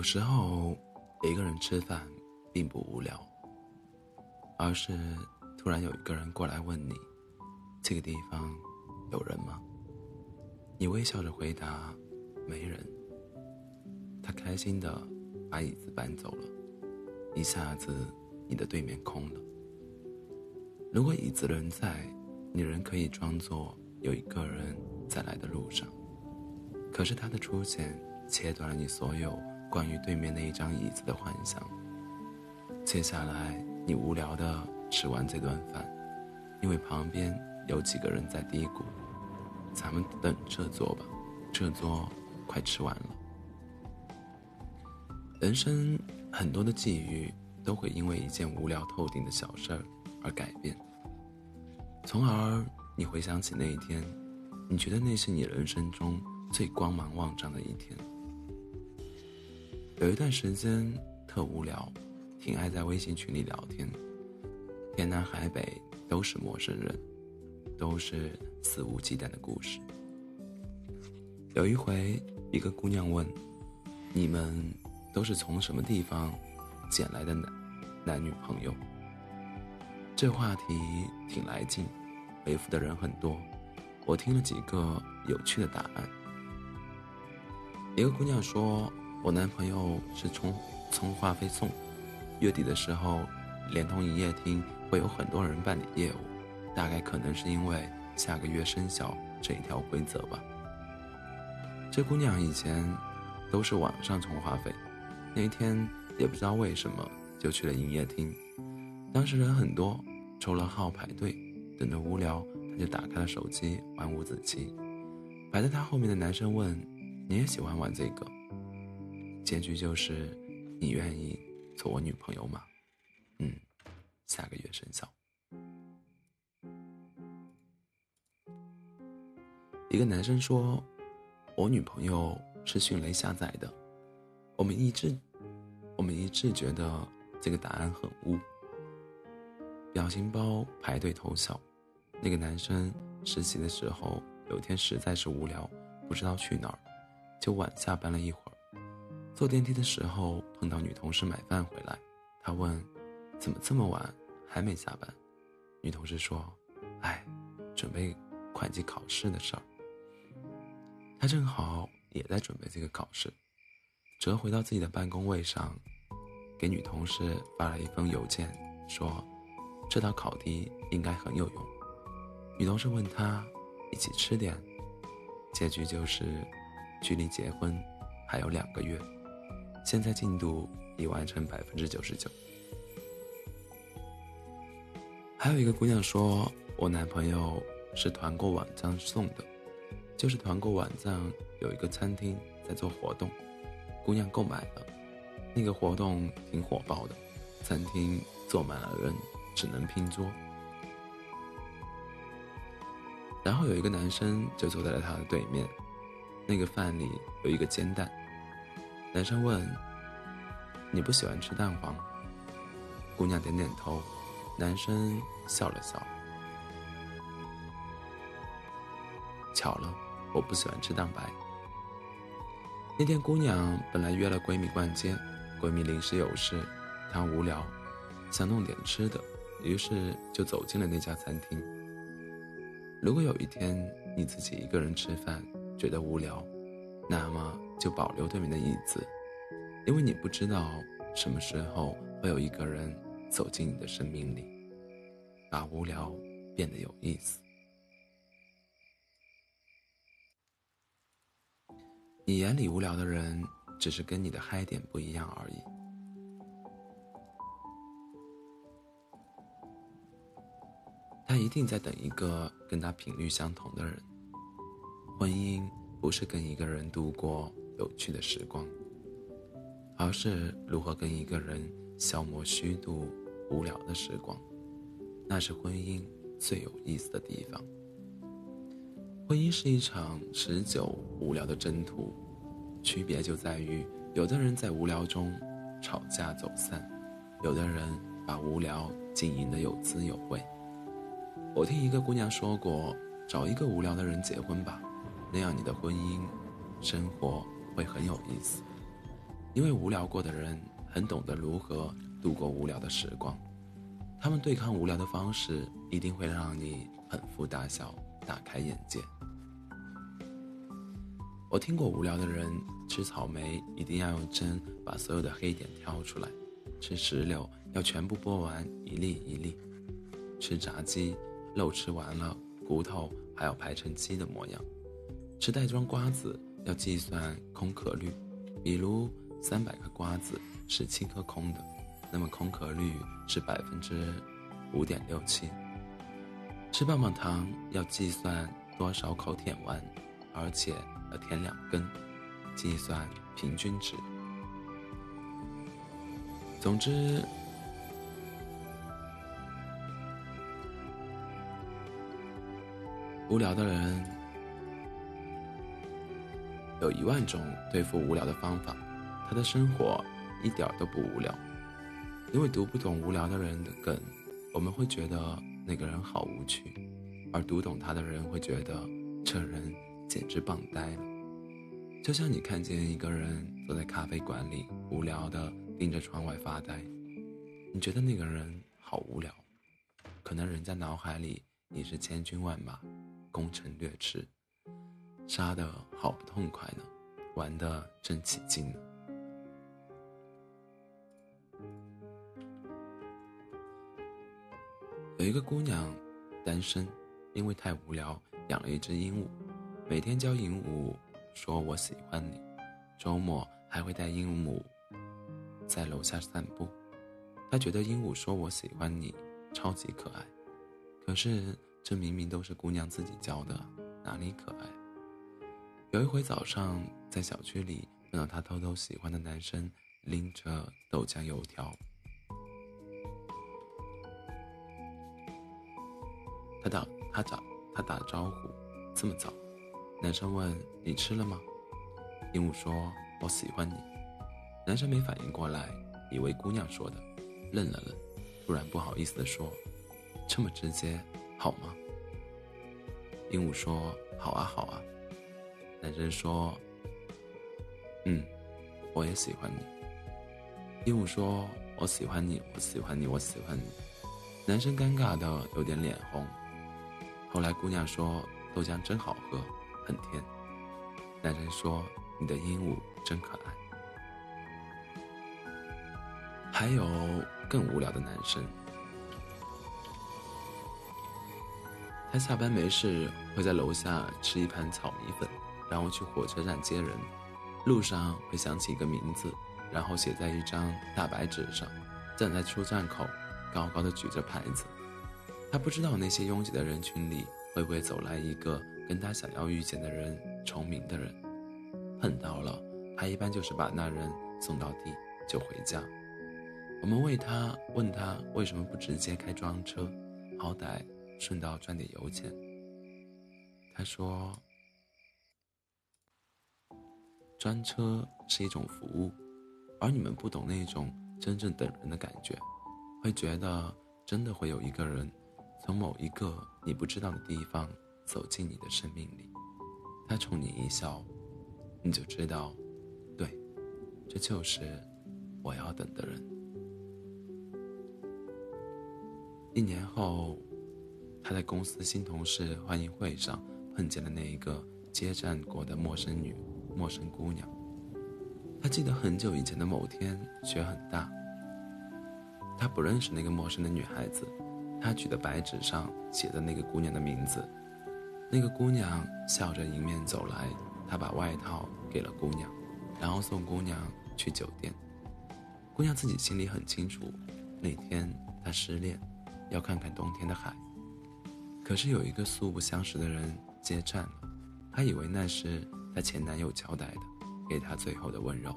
有时候，一个人吃饭并不无聊，而是突然有一个人过来问你：“这个地方有人吗？”你微笑着回答：“没人。”他开心的把椅子搬走了，一下子你的对面空了。如果椅子仍在，你仍可以装作有一个人在来的路上。可是他的出现切断了你所有。关于对面那一张椅子的幻想。接下来，你无聊的吃完这顿饭，因为旁边有几个人在嘀咕：“咱们等这桌吧，这桌快吃完了。”人生很多的际遇都会因为一件无聊透顶的小事儿而改变，从而你回想起那一天，你觉得那是你人生中最光芒万丈的一天。有一段时间特无聊，挺爱在微信群里聊天，天南海北都是陌生人，都是肆无忌惮的故事。有一回，一个姑娘问：“你们都是从什么地方捡来的男男女朋友？”这话题挺来劲，回复的人很多。我听了几个有趣的答案。一个姑娘说。我男朋友是充充话费送，月底的时候，联通营业厅会有很多人办理业务，大概可能是因为下个月生效这一条规则吧。这姑娘以前都是网上充话费，那天也不知道为什么就去了营业厅，当时人很多，抽了号排队，等得无聊，她就打开了手机玩五子棋。排在她后面的男生问：“你也喜欢玩这个？”结局就是，你愿意做我女朋友吗？嗯，下个月生效。一个男生说：“我女朋友是迅雷下载的。”我们一致，我们一致觉得这个答案很污。表情包排队偷笑。那个男生实习的时候，有天实在是无聊，不知道去哪儿，就晚下班了一会儿。坐电梯的时候碰到女同事买饭回来，他问：“怎么这么晚还没下班？”女同事说：“哎，准备会计考试的事儿。”他正好也在准备这个考试，折回到自己的办公位上，给女同事发了一封邮件，说：“这道考题应该很有用。”女同事问他：“一起吃点？”结局就是，距离结婚还有两个月。现在进度已完成百分之九十九。还有一个姑娘说，我男朋友是团购网站送的，就是团购网站有一个餐厅在做活动，姑娘购买了，那个活动挺火爆的，餐厅坐满了人，只能拼桌。然后有一个男生就坐在了她的对面，那个饭里有一个煎蛋。男生问：“你不喜欢吃蛋黄？”姑娘点点头。男生笑了笑。巧了，我不喜欢吃蛋白。那天姑娘本来约了闺蜜逛街，闺蜜临时有事，她无聊，想弄点吃的，于是就走进了那家餐厅。如果有一天你自己一个人吃饭觉得无聊，那么。就保留对面的椅子，因为你不知道什么时候会有一个人走进你的生命里，把无聊变得有意思。你眼里无聊的人，只是跟你的嗨点不一样而已。他一定在等一个跟他频率相同的人。婚姻不是跟一个人度过。有趣的时光，而是如何跟一个人消磨虚度无聊的时光，那是婚姻最有意思的地方。婚姻是一场持久无聊的征途，区别就在于，有的人在无聊中吵架走散，有的人把无聊经营的有滋有味。我听一个姑娘说过，找一个无聊的人结婚吧，那样你的婚姻生活。会很有意思。因为无聊过的人很懂得如何度过无聊的时光，他们对抗无聊的方式一定会让你捧腹大笑、大开眼界。我听过无聊的人吃草莓一定要用针把所有的黑点挑出来，吃石榴要全部剥完一粒一粒，吃炸鸡肉吃完了骨头还要排成鸡的模样，吃袋装瓜子要计算空壳率，比如。三百颗瓜子是七颗空的，那么空壳率是百分之五点六七。吃棒棒糖要计算多少口舔完，而且要舔两根，计算平均值。总之，无聊的人有一万种对付无聊的方法。他的生活一点都不无聊，因为读不懂无聊的人的梗，我们会觉得那个人好无趣；而读懂他的人会觉得这人简直棒呆了。就像你看见一个人坐在咖啡馆里，无聊的盯着窗外发呆，你觉得那个人好无聊，可能人家脑海里已是千军万马，攻城略池，杀的好不痛快呢，玩的正起劲呢。有一个姑娘，单身，因为太无聊，养了一只鹦鹉，每天教鹦鹉说“我喜欢你”，周末还会带鹦鹉在楼下散步。她觉得鹦鹉说“我喜欢你”超级可爱，可是这明明都是姑娘自己教的，哪里可爱？有一回早上在小区里碰到她偷偷喜欢的男生，拎着豆浆油条。他打他打他打招呼，这么早？男生问：“你吃了吗？”鹦鹉说：“我喜欢你。”男生没反应过来，以为姑娘说的，愣了愣，突然不好意思地说：“这么直接，好吗？”鹦鹉说：“好啊，好啊。”男生说：“嗯，我也喜欢你。”鹦鹉说：“我喜欢你，我喜欢你，我喜欢你。”男生尴尬的有点脸红。后来姑娘说：“豆浆真好喝，很甜。”男生说：“你的鹦鹉真可爱。”还有更无聊的男生，他下班没事会在楼下吃一盘炒米粉，然后去火车站接人，路上会想起一个名字，然后写在一张大白纸上，站在出站口，高高的举着牌子。他不知道那些拥挤的人群里会不会走来一个跟他想要遇见的人重名的人，碰到了，他一般就是把那人送到地就回家。我们为他问他为什么不直接开专车，好歹顺道赚点油钱。他说，专车是一种服务，而你们不懂那种真正等人的感觉，会觉得真的会有一个人。从某一个你不知道的地方走进你的生命里，他冲你一笑，你就知道，对，这就是我要等的人。一年后，他在公司新同事欢迎会上碰见了那一个接站过的陌生女、陌生姑娘。他记得很久以前的某天，雪很大，他不认识那个陌生的女孩子。他举的白纸上写的那个姑娘的名字，那个姑娘笑着迎面走来，他把外套给了姑娘，然后送姑娘去酒店。姑娘自己心里很清楚，那天她失恋，要看看冬天的海。可是有一个素不相识的人接站了，她以为那是前男友交代的，给她最后的温柔。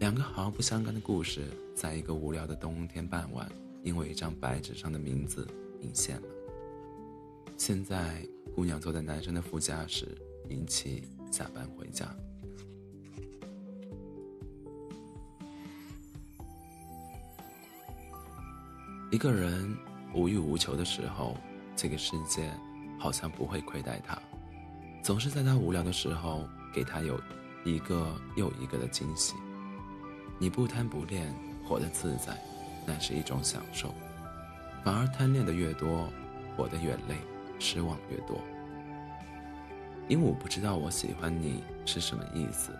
两个毫不相干的故事，在一个无聊的冬天傍晚。因为一张白纸上的名字隐现了。现在，姑娘坐在男生的副驾驶，一起下班回家。一个人无欲无求的时候，这个世界好像不会亏待他，总是在他无聊的时候给他有一个又一个的惊喜。你不贪不恋，活得自在，那是一种享受；反而贪恋的越多，活得越累，失望越多。鹦鹉不知道我喜欢你是什么意思，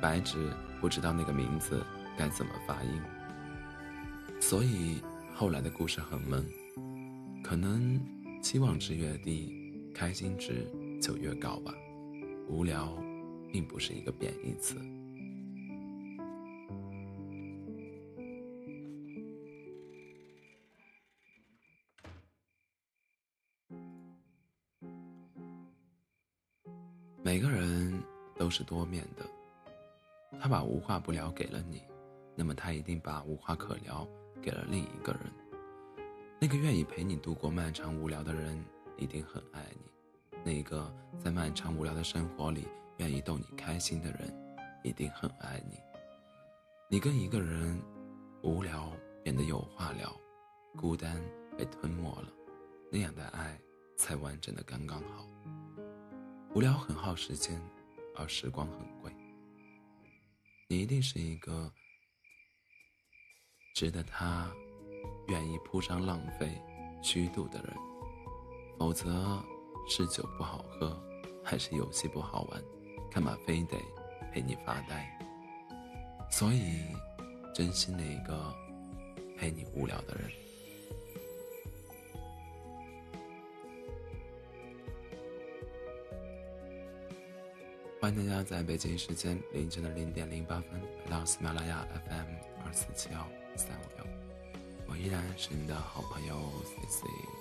白纸不知道那个名字该怎么发音，所以后来的故事很闷。可能期望值越低，开心值就越高吧。无聊，并不是一个贬义词。每个人都是多面的，他把无话不聊给了你，那么他一定把无话可聊给了另一个人。那个愿意陪你度过漫长无聊的人，一定很爱你；那个在漫长无聊的生活里愿意逗你开心的人，一定很爱你。你跟一个人无聊变得有话聊，孤单被吞没了，那样的爱才完整的刚刚好。无聊很耗时间，而时光很贵。你一定是一个值得他愿意铺张浪费、虚度的人，否则是酒不好喝，还是游戏不好玩，干嘛非得陪你发呆？所以，珍惜那个陪你无聊的人。欢迎大家在北京时间凌晨的零点零八分来到喜马拉雅 FM 二四七幺三五六，我依然是你的好朋友 C C。